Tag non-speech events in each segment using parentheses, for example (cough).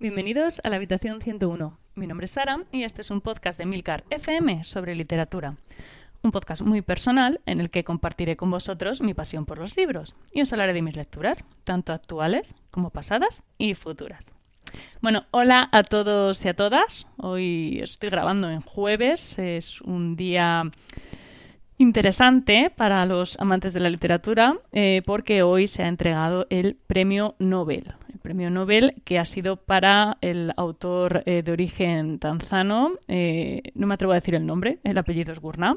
Bienvenidos a la habitación 101. Mi nombre es Sara y este es un podcast de Milcar FM sobre literatura. Un podcast muy personal en el que compartiré con vosotros mi pasión por los libros y os hablaré de mis lecturas, tanto actuales como pasadas y futuras. Bueno, hola a todos y a todas. Hoy estoy grabando en jueves, es un día interesante para los amantes de la literatura eh, porque hoy se ha entregado el premio Nobel premio Nobel, que ha sido para el autor eh, de origen tanzano, eh, no me atrevo a decir el nombre, el apellido es Gurnah.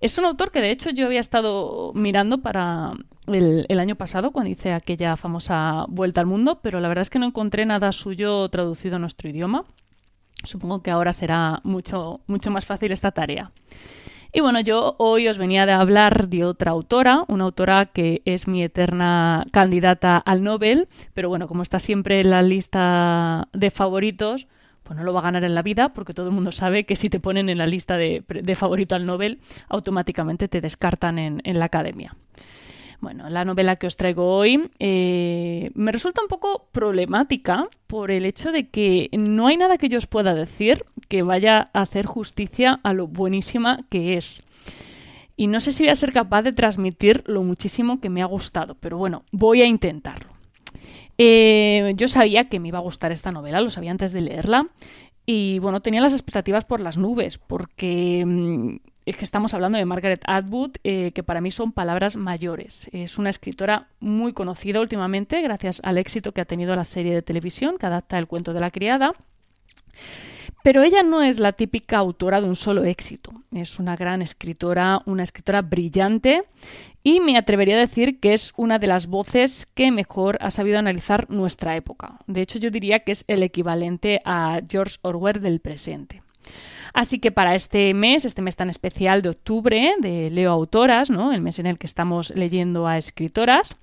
Es un autor que de hecho yo había estado mirando para el, el, año pasado cuando hice aquella famosa vuelta al mundo, pero la verdad es que no encontré nada suyo traducido a nuestro idioma. Supongo que ahora será mucho, mucho más fácil esta tarea. Y bueno, yo hoy os venía a hablar de otra autora, una autora que es mi eterna candidata al Nobel, pero bueno, como está siempre en la lista de favoritos, pues no lo va a ganar en la vida, porque todo el mundo sabe que si te ponen en la lista de, favorito al Nobel, automáticamente te descartan en la academia. Bueno, la novela que os traigo hoy eh, me resulta un poco problemática por el hecho de que no hay nada que yo os pueda decir que vaya a hacer justicia a lo buenísima que es. Y no sé si voy a ser capaz de transmitir lo muchísimo que me ha gustado, pero bueno, voy a intentarlo. Eh, yo sabía que me iba a gustar esta novela, lo sabía antes de leerla. Y bueno, tenía las expectativas por las nubes, porque mm, es que estamos hablando de Margaret Atwood, eh, que para mí son palabras mayores. Es una escritora muy conocida últimamente gracias al éxito que ha tenido la serie de televisión que adapta el cuento de la criada. Pero ella no es la típica autora de un solo éxito. Es una gran escritora, una escritora brillante y me atrevería a decir que es una de las voces que mejor ha sabido analizar nuestra época. De hecho, yo diría que es el equivalente a George Orwell del presente. Así que para este mes, este mes tan especial de octubre de Leo Autoras, ¿no? el mes en el que estamos leyendo a escritoras,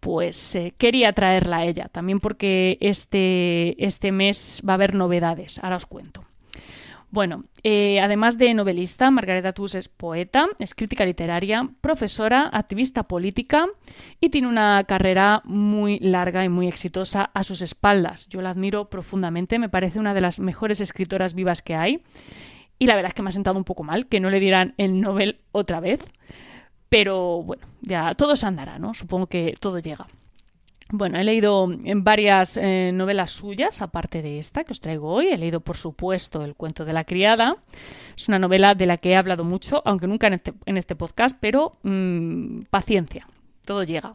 pues eh, quería traerla a ella, también porque este, este mes va a haber novedades, ahora os cuento. Bueno, eh, además de novelista, Margareta Tus es poeta, es crítica literaria, profesora, activista política y tiene una carrera muy larga y muy exitosa a sus espaldas. Yo la admiro profundamente, me parece una de las mejores escritoras vivas que hay. Y la verdad es que me ha sentado un poco mal que no le dieran el Nobel otra vez. Pero bueno, ya todo se andará, ¿no? Supongo que todo llega. Bueno, he leído varias eh, novelas suyas, aparte de esta que os traigo hoy. He leído, por supuesto, El cuento de la criada. Es una novela de la que he hablado mucho, aunque nunca en este, este podcast, pero mm, paciencia, todo llega.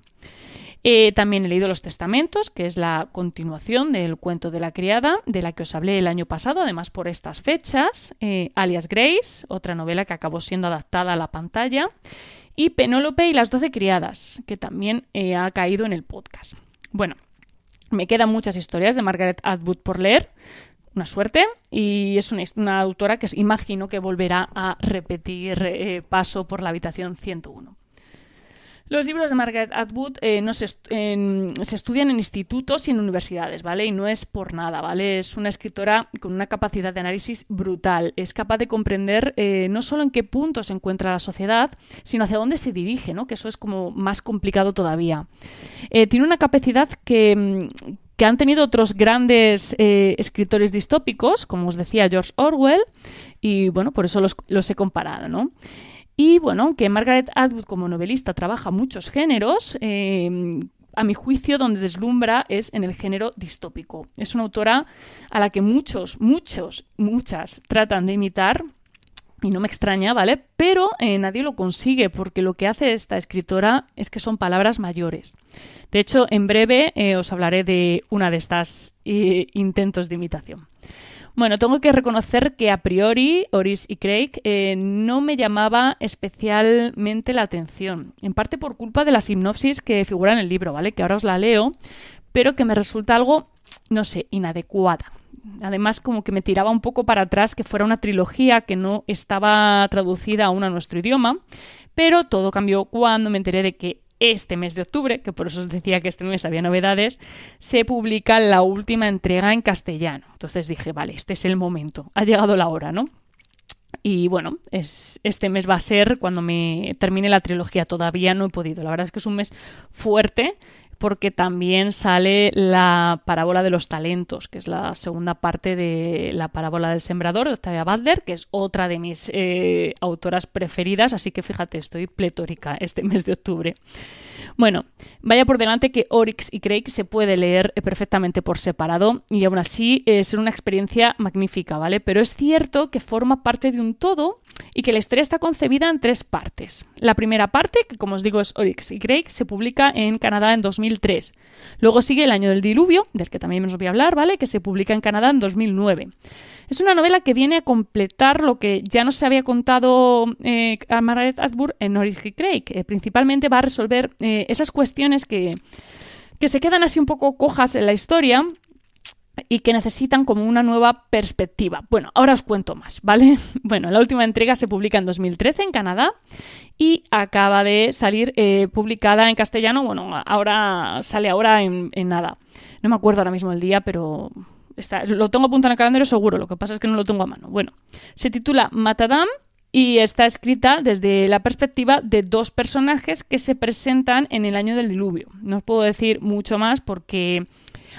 Eh, también he leído Los Testamentos, que es la continuación del cuento de la criada, de la que os hablé el año pasado, además por estas fechas. Eh, alias Grace, otra novela que acabó siendo adaptada a la pantalla y Penélope y las doce criadas, que también eh, ha caído en el podcast. Bueno, me quedan muchas historias de Margaret Atwood por leer, una suerte, y es una, autora que imagino que volverá a repetir eh, paso por la habitación 101. Los libros de Margaret Atwood eh, se, estudian en institutos y en universidades, ¿vale? Y no es por nada, ¿vale? Es una escritora con una capacidad de análisis brutal. Es capaz de comprender eh, no solo en qué punto se encuentra la sociedad, sino hacia dónde se dirige, ¿no? Que eso es como más complicado todavía. Eh, tiene una capacidad que, mm, que han tenido otros grandes escritores distópicos, como os decía George Orwell, y bueno, por eso los, los he comparado, ¿no? Y bueno, aunque Margaret Atwood como novelista trabaja muchos géneros, em, a mi juicio donde deslumbra es en el género distópico. Es una autora a la que muchos, muchos, muchas tratan de imitar. Y no me extraña, ¿vale? Pero eh, nadie lo consigue porque lo que hace esta escritora es que son palabras mayores. De hecho, en breve eh, os hablaré de una de estas eh, intentos de imitación. Bueno, tengo que reconocer que a priori Oris y Craig eh, no me llamaba especialmente la atención, en parte por culpa de la sinopsis que figura en el libro, ¿vale? Que ahora os la leo, pero que me resulta algo, no sé, inadecuada. Además, como que me tiraba un poco para atrás que fuera una trilogía que no estaba traducida aún a nuestro idioma, pero todo cambió cuando me enteré de que este mes de octubre, que por eso os decía que este mes había novedades, se publica la última entrega en castellano. Entonces dije, vale, este es el momento, ha llegado la hora, ¿no? Y bueno, es, este mes va a ser cuando me termine la trilogía. Todavía no he podido. La verdad es que es un mes fuerte porque también sale la parábola de los talentos, que es la segunda parte de la parábola del sembrador de Octavia Butler, que es otra de mis eh, autoras preferidas, así que fíjate, estoy pletórica este (laughs) mes de octubre. Bueno, vaya por delante que Oryx y Craig se puede leer perfectamente por separado y aún así es una experiencia magnífica, ¿vale? Pero es cierto que forma parte de un todo y que la historia está concebida en tres partes. La primera parte, que como os digo es Oryx y Craig, se publica en Canadá en 2003. Luego sigue El año del diluvio, del que también os voy a hablar, ¿vale? Que se publica en Canadá en 2009. Es una novela que viene a completar lo que ya no se había contado eh, a Margaret Atwood en Oryx y Craig. principalmente va a resolver eh, esas cuestiones que, que se quedan así un poco cojas en la historia y que necesitan como una nueva perspectiva. Bueno, ahora os cuento más, ¿vale? (laughs) Bueno, la última entrega se publica en 2013 en Canadá y acaba de salir eh, publicada en castellano. Bueno, ahora sale ahora en, nada. No me acuerdo ahora mismo el día, pero está, lo tengo apuntado en el calendario seguro. Lo que pasa es que no lo tengo a mano. Bueno, se titula Matadam y está escrita desde la perspectiva de dos personajes que se presentan en el año del diluvio. No os puedo decir mucho más porque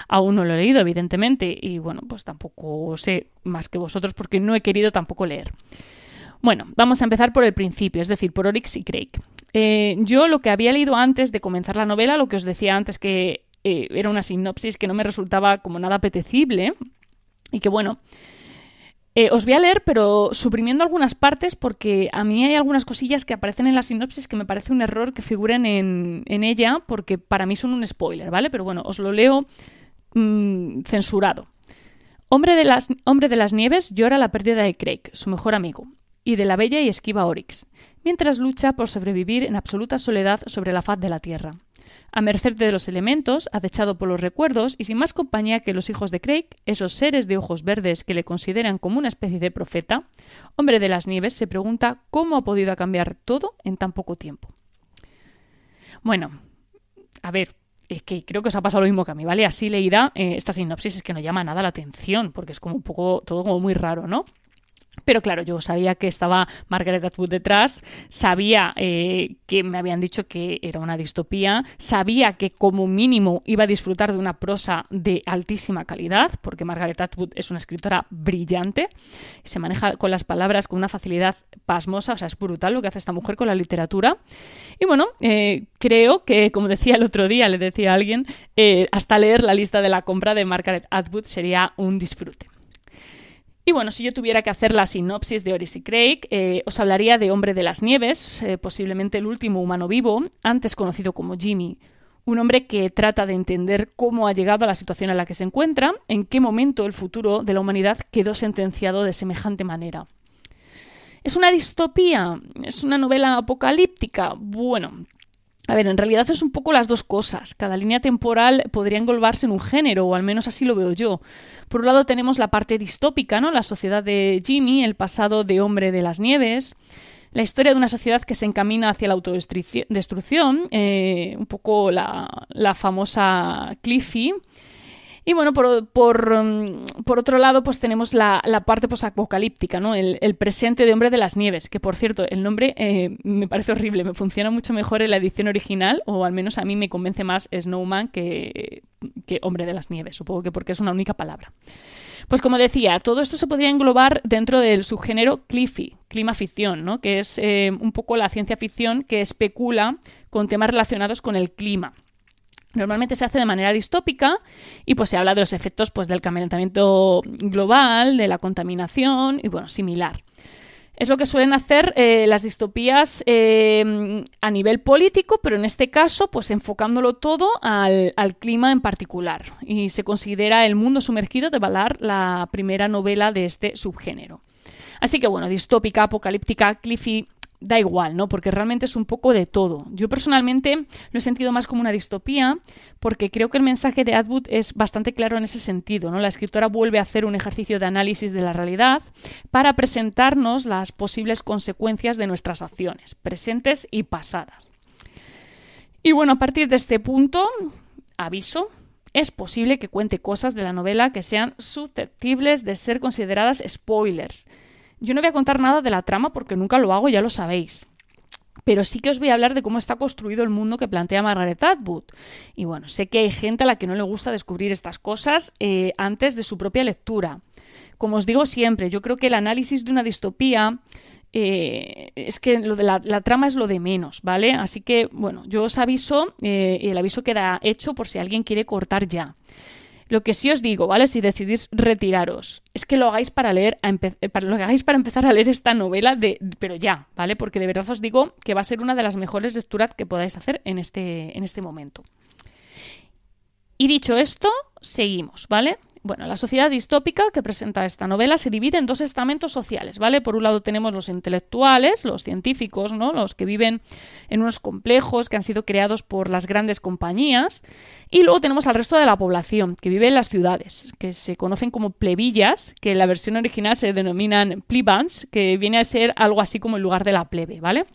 Aún no lo he leído, evidentemente, y bueno, pues tampoco sé más que vosotros porque no he querido tampoco leer. Bueno, vamos a empezar por el principio, es decir, por Oryx y Craig. Eh, yo lo que había leído antes de comenzar la novela, lo que os decía antes que eh, era una sinopsis que no me resultaba como nada apetecible y que bueno, eh, os voy a leer, pero suprimiendo algunas partes porque a mí hay algunas cosillas que aparecen en la sinopsis que me parece un error que figuren en, en ella porque para mí son un spoiler, ¿vale? Pero bueno, os lo leo Mm, censurado. Hombre de, las, hombre de las Nieves llora la pérdida de Craig, su mejor amigo, y de la bella y esquiva Oryx, mientras lucha por sobrevivir en absoluta soledad sobre la faz de la tierra. A merced de los elementos, acechado por los recuerdos y sin más compañía que los hijos de Craig, esos seres de ojos verdes que le consideran como una especie de profeta, Hombre de las Nieves se pregunta cómo ha podido cambiar todo en tan poco tiempo. Bueno, a ver, es que creo que os ha pasado lo mismo que a mí, ¿vale? Así leída, eh, esta sinopsis es que no llama nada la atención, porque es como un poco, todo como muy raro, ¿no? Pero claro, yo sabía que estaba Margaret Atwood detrás, sabía eh, que me habían dicho que era una distopía, sabía que como mínimo iba a disfrutar de una prosa de altísima calidad, porque Margaret Atwood es una escritora brillante, se maneja con las palabras con una facilidad pasmosa, o sea, es brutal lo que hace esta mujer con la literatura. Y bueno, eh, creo que, como decía el otro día, le decía a alguien, eh, hasta leer la lista de la compra de Margaret Atwood sería un disfrute. Y bueno, si yo tuviera que hacer la sinopsis de Oris y Craig, eh, os hablaría de Hombre de las Nieves, eh, posiblemente el último humano vivo, antes conocido como Jimmy. Un hombre que trata de entender cómo ha llegado a la situación en la que se encuentra, en qué momento el futuro de la humanidad quedó sentenciado de semejante manera. ¿Es una distopía? ¿Es una novela apocalíptica? Bueno, a ver, en realidad es un poco las dos cosas. Cada línea temporal podría englobarse en un género, o al menos así lo veo yo. Por un lado tenemos la parte distópica, ¿no? La sociedad de Jimmy, el pasado de hombre de las nieves, la historia de una sociedad que se encamina hacia la autodestrucción, eh, un poco la, la famosa Cliffy, y bueno, mm, por otro lado, pues tenemos la, parte posapocalíptica, ¿no? El, presente de Hombre de las Nieves, que por cierto, el nombre eh, me parece horrible, me funciona mucho mejor en la edición original, o al menos a mí me convence más Snowman que, que Hombre de las Nieves, supongo que porque es una única palabra. Pues como decía, todo esto se podría englobar dentro del subgénero Cliffy, clima ficción, ¿no? que es eh, un poco la ciencia ficción que especula con temas relacionados con el clima. Normalmente se hace de manera distópica y pues se habla de los efectos pues, del calentamiento global, de la contaminación y bueno, similar. Es lo que suelen hacer eh, las distopías eh, a nivel político, pero en este caso, pues enfocándolo todo al, al, clima en particular. Y se considera El mundo sumergido de Valar la primera novela de este subgénero. Así que bueno, distópica, apocalíptica, Cliffy da igual, ¿no? Porque realmente es un poco de todo. Yo personalmente lo he sentido más como una distopía porque creo que el mensaje de Atwood es bastante claro en ese sentido, ¿no? La escritora vuelve a hacer un ejercicio de análisis de la realidad para presentarnos las posibles consecuencias de nuestras acciones, presentes y pasadas. Y bueno, a partir de este punto, aviso, es posible que cuente cosas de la novela que sean susceptibles de ser consideradas spoilers yo no voy a contar nada de la trama porque nunca lo hago, ya lo sabéis. pero sí que os voy a hablar de cómo está construido el mundo que plantea Margaret Atwood. Y bueno, sé que hay gente a la que no le gusta descubrir estas cosas eh, antes de su propia lectura. Como os digo siempre, yo creo que el análisis de una distopía eh, es que lo de la, trama es lo de menos, ¿vale? Así que, bueno, yo os aviso eh, y el aviso queda hecho por si alguien quiere cortar ya. Lo que sí os digo, ¿vale? Si decidís retiraros, es que lo hagáis para leer, eh, para, lo hagáis para empezar a leer esta novela, de, pero ya, ¿vale? Porque de verdad os digo que va a ser una de las mejores lecturas que podáis hacer en este, en este momento. Y dicho esto, seguimos, ¿vale? Bueno, la sociedad distópica que presenta esta novela se divide en dos estamentos sociales, ¿vale? Por un lado tenemos los intelectuales, los científicos, ¿no? Los que viven en unos complejos que han sido creados por las grandes compañías, y luego tenemos al resto de la población que vive en las ciudades, que se conocen como plebillas, que en la versión original se denominan plebans, que viene a ser algo así como el lugar de la plebe, ¿vale?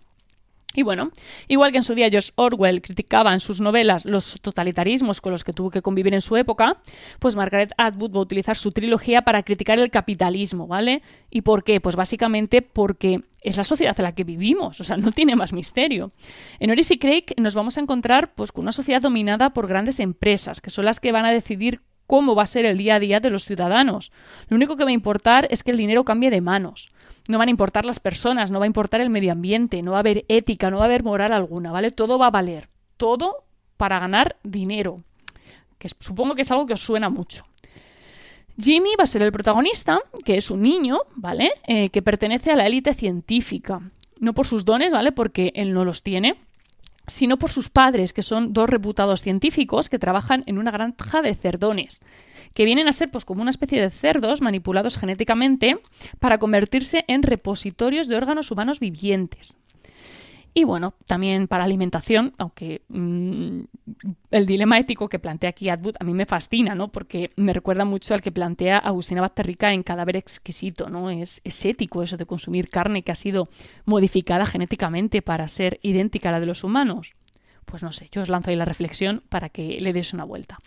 Y bueno, igual que en su día George Orwell criticaba en sus novelas los totalitarismos con los que tuvo que convivir en su época, pues Margaret Atwood va a utilizar su trilogía para criticar el capitalismo, ¿vale? ¿Y por qué? Pues básicamente porque es la sociedad en la que vivimos, o sea, no tiene más misterio. En Oris y Craig nos vamos a encontrar pues con una sociedad dominada por grandes empresas, que son las que van a decidir cómo va a ser el día a día de los ciudadanos. Lo único que va a importar es que el dinero cambie de manos. No van a importar las personas, no va a importar el medio ambiente, no va a haber ética, no va a haber moral alguna, ¿vale? Todo va a valer. Todo para ganar dinero. Que supongo que es algo que os suena mucho. Jimmy va a ser el protagonista, que es un niño, ¿vale? Eh, que pertenece a la élite científica. No por sus dones, ¿vale? Porque él no los tiene, sino por sus padres, que son dos reputados científicos que trabajan en una granja de cerdones, que vienen a ser pues como una especie de cerdos manipulados genéticamente para convertirse en repositorios de órganos humanos vivientes. Y bueno, también para alimentación, aunque mm, el dilema ético que plantea aquí Atwood a mí me fascina, ¿no? Porque me recuerda mucho al que plantea Agustina Basterrica en Cadáver Exquisito, ¿no? Es, es ético eso de consumir carne que ha sido modificada genéticamente para ser idéntica a la de los humanos. Pues no sé, yo os lanzo ahí la reflexión para que le deis una vuelta.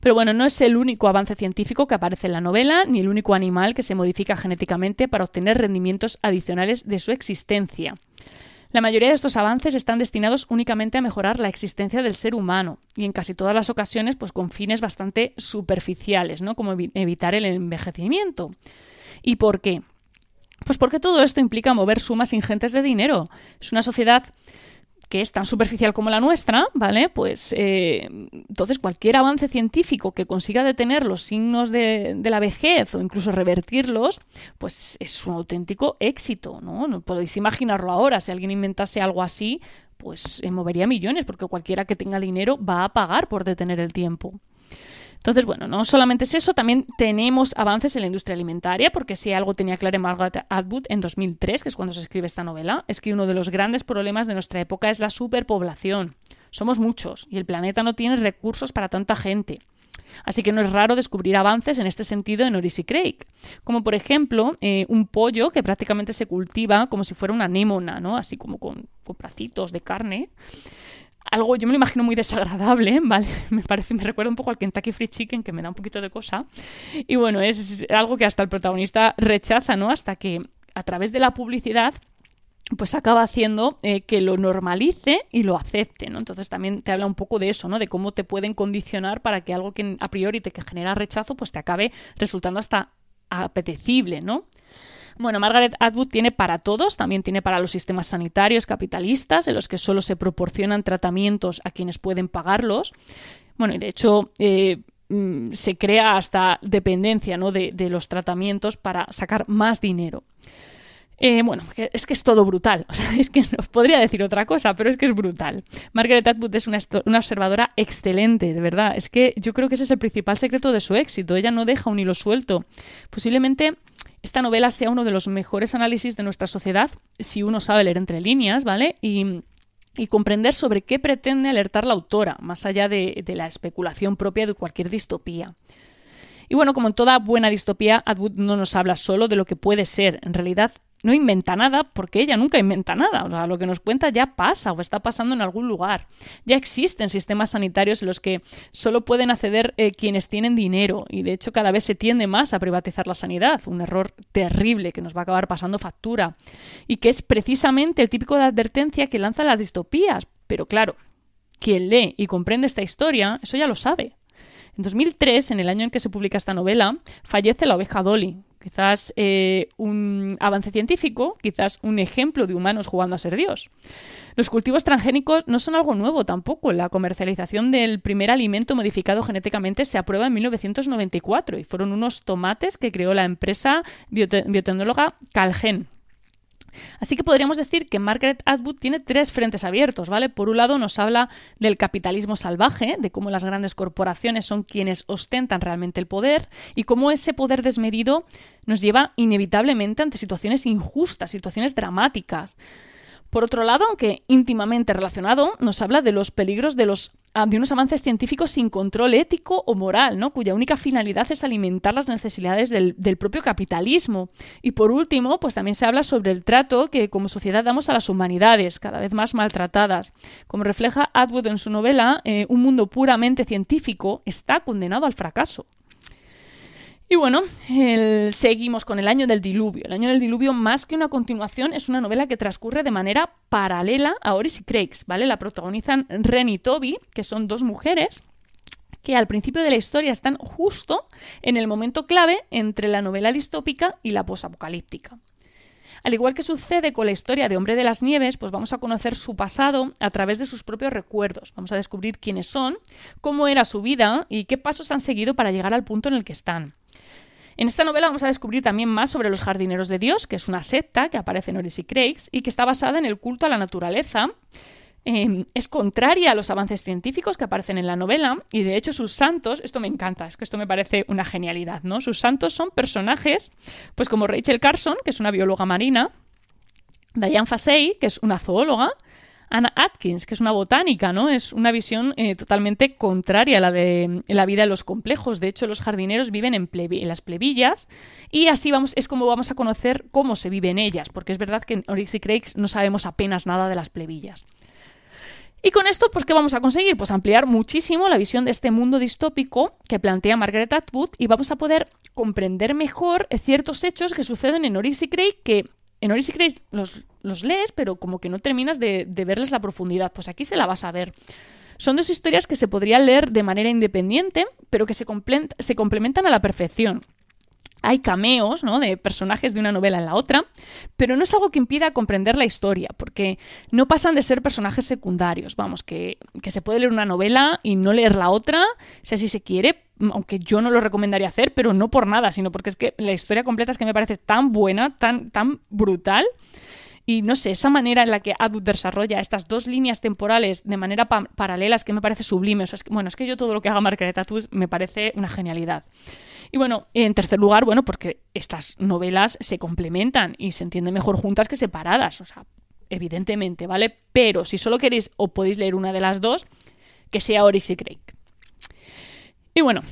Pero bueno, no es el único avance científico que aparece en la novela, ni el único animal que se modifica genéticamente para obtener rendimientos adicionales de su existencia. La mayoría de estos avances están destinados únicamente a mejorar la existencia del ser humano y en casi todas las ocasiones pues con fines bastante superficiales, ¿no? como evitar el envejecimiento. ¿Y por qué? Pues porque todo esto implica mover sumas ingentes de dinero. Es una sociedad que es tan superficial como la nuestra, ¿vale? Pues eh, entonces cualquier avance científico que consiga detener los signos de, la vejez o incluso revertirlos, pues es un auténtico éxito, ¿no? No podéis imaginarlo ahora, si alguien inventase algo así, pues eh, movería millones, porque cualquiera que tenga dinero va a pagar por detener el tiempo. Entonces, bueno, no solamente es eso, también tenemos avances en la industria alimentaria, porque si algo tenía claro Margaret Atwood en 2003, que es cuando se escribe esta novela, es que uno de los grandes problemas de nuestra época es la superpoblación. Somos muchos y el planeta no tiene recursos para tanta gente. Así que no es raro descubrir avances en este sentido en Oris y Craig, como por ejemplo eh, un pollo que prácticamente se cultiva como si fuera una anémona, ¿no? así como con, con bracitos de carne algo, yo me lo imagino muy desagradable, (laughs) ¿vale? Me parece, me recuerda un poco al Kentucky Fried Chicken, que me da un poquito de cosa. Y bueno, es algo que hasta el protagonista rechaza, ¿no? Hasta que a través de la publicidad pues acaba haciendo eh, que lo normalice y lo acepte, ¿no? Entonces también te habla un poco de eso, ¿no? De cómo te pueden condicionar para que algo que a priori te genera rechazo, pues te acabe resultando hasta apetecible, ¿no? Bueno, Margaret Atwood tiene para todos, también tiene para los sistemas sanitarios capitalistas, en los que solo se proporcionan tratamientos a quienes pueden pagarlos. Bueno, y de hecho eh, mm, se crea hasta dependencia ¿no? de, los tratamientos para sacar más dinero. Eh, bueno, es que es todo brutal. (laughs) es que no podría decir otra cosa, pero es que es brutal. Margaret Atwood es una, una, observadora excelente, de verdad. Es que yo creo que ese es el principal secreto de su éxito. Ella no deja un hilo suelto. Posiblemente esta novela sea uno de los mejores análisis de nuestra sociedad si uno sabe leer entre líneas, ¿vale? Y, comprender sobre qué pretende alertar la autora, más allá de, la especulación propia de cualquier distopía. Y bueno, como en toda buena distopía, Atwood no nos habla solo de lo que puede ser, en realidad no inventa nada porque ella nunca inventa nada. O sea, lo que nos cuenta ya pasa o está pasando en algún lugar. Ya existen sistemas sanitarios en los que solo pueden acceder eh, quienes tienen dinero y de hecho cada vez se tiende más a privatizar la sanidad. Un error terrible que nos va a acabar pasando factura y que es precisamente el típico de advertencia que lanza las distopías. Pero claro, quien lee y comprende esta historia, eso ya lo sabe. En 2003, en el año en que se publica esta novela, fallece la oveja Dolly, quizás eh, un avance científico, quizás un ejemplo de humanos jugando a ser Dios. Los cultivos transgénicos no son algo nuevo tampoco. La comercialización del primer alimento modificado genéticamente se aprueba en 1994 y fueron unos tomates que creó la empresa biotecnóloga Calgen. Así que podríamos decir que Margaret Atwood tiene tres frentes abiertos, ¿vale? Por un lado nos habla del capitalismo salvaje, de cómo las grandes corporaciones son quienes ostentan realmente el poder y cómo ese poder desmedido nos lleva inevitablemente ante situaciones injustas, situaciones dramáticas. Por otro lado, aunque íntimamente relacionado, nos habla de los peligros de los de unos avances científicos sin control ético o moral, ¿no? cuya única finalidad es alimentar las necesidades del, del, propio capitalismo. Y por último, pues también se habla sobre el trato que como sociedad damos a las humanidades, cada vez más maltratadas. Como refleja Atwood en su novela, eh, un mundo puramente científico está condenado al fracaso. Y bueno, seguimos con el año del diluvio. El año del diluvio, más que una continuación, es una novela que transcurre de manera paralela a Oris y Craigs, ¿vale? La protagonizan Ren y Toby, que son dos mujeres que al principio de la historia están justo en el momento clave entre la novela distópica y la posapocalíptica. Al igual que sucede con la historia de Hombre de las Nieves, pues vamos a conocer su pasado a través de sus propios recuerdos. Vamos a descubrir quiénes son, cómo era su vida y qué pasos han seguido para llegar al punto en el que están. En esta novela vamos a descubrir también más sobre los jardineros de Dios, que es una secta que aparece en Oris y Craigs y que está basada en el culto a la naturaleza. Em, es contraria a los avances científicos que aparecen en la novela y de hecho sus santos, esto me encanta, es que esto me parece una genialidad, ¿no? Sus santos son personajes, pues como Rachel Carson, que es una bióloga marina, Diane Fasey, que es una zoóloga, Anna Atkins, que es una botánica, ¿no? Es una visión eh, totalmente contraria a la de la vida de los complejos. De hecho, los jardineros viven en, las plebillas y así vamos, es como vamos a conocer cómo se vive en ellas, porque es verdad que en Oryx y Craigs no sabemos apenas nada de las plebillas. Y con esto, pues, ¿qué vamos a conseguir? Pues ampliar muchísimo la visión de este mundo distópico que plantea Margaret Atwood y vamos a poder comprender mejor ciertos hechos que suceden en Oryx y Craig que en Oris y Grace los, los, lees, pero como que no terminas de, de, verles la profundidad. Pues aquí se la vas a ver. Son dos historias que se podrían leer de manera independiente, pero que se, se complementan a la perfección. Hay cameos ¿no? de personajes de una novela en la otra, pero no es algo que impida comprender la historia, porque no pasan de ser personajes secundarios. Vamos, que, que se puede leer una novela y no leer la otra, si así se quiere, aunque yo no lo recomendaría hacer, pero no por nada, sino porque es que la historia completa es que me parece tan buena, tan, tan brutal. Y no sé, esa manera en la que Atwood desarrolla estas dos líneas temporales de manera paralela es que me parece sublime. es que, bueno, es que yo todo lo que haga Margaret Atwood me parece una genialidad. Y bueno, en tercer lugar, bueno, porque estas novelas se complementan y se entienden mejor juntas que separadas. O sea, evidentemente, ¿vale? Pero si solo queréis o podéis leer una de las dos, que sea Oryx y Craig. Y bueno,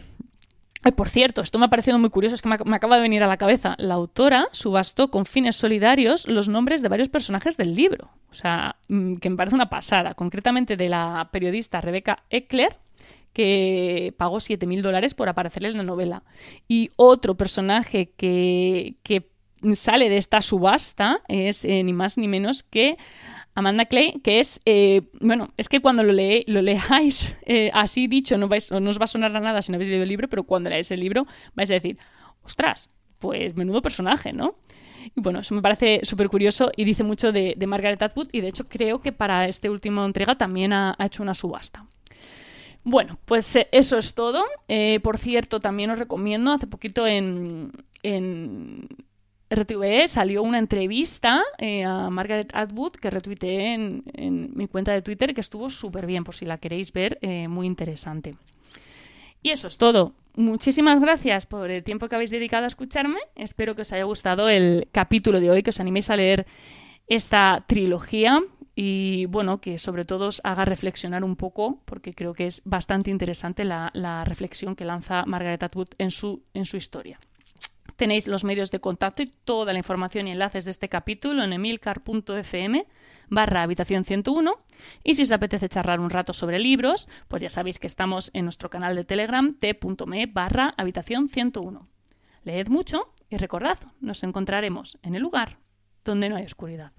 por cierto, esto me ha parecido muy curioso, es que me, acaba de venir a la cabeza. La autora subastó con fines solidarios los nombres de varios personajes del libro. O sea, mm, que me parece una pasada. Concretamente de la periodista Rebecca Eckler, que pagó 7.000 dólares por aparecerle en la novela. Y otro personaje que, que sale de esta subasta es eh, ni más ni menos que Amanda Clay, que es, eh, bueno, es que cuando lo, lo leáis (laughs) eh, así dicho, no, vais, no os va a sonar a nada si no habéis leído el libro, pero cuando leáis el libro vais a decir, ostras, pues menudo personaje, ¿no? Y bueno, eso me parece súper curioso y dice mucho de, Margaret Atwood y de hecho creo que para este último entrega también ha, hecho una subasta. Bueno, pues eh, eso es todo. por cierto, también os recomiendo, hace poquito en, en RTV salió una entrevista eh, a Margaret Atwood que retuiteé en, mi cuenta de Twitter que estuvo súper bien, por si la queréis ver, eh, muy interesante. Y eso es todo. Muchísimas gracias por el tiempo que habéis dedicado a escucharme. Espero que os haya gustado el capítulo de hoy, que os animéis a leer esta trilogía y bueno, que sobre todo os haga reflexionar un poco, porque creo que es bastante interesante la, reflexión que lanza Margaret Atwood en su, en su historia. Tenéis los medios de contacto y toda la información y enlaces de este capítulo en emilcar.fm barra habitación 101 y si os apetece charlar un rato sobre libros, pues ya sabéis que estamos en nuestro canal de Telegram t.me barra habitación 101. Leed mucho y recordad, nos encontraremos en el lugar donde no hay oscuridad.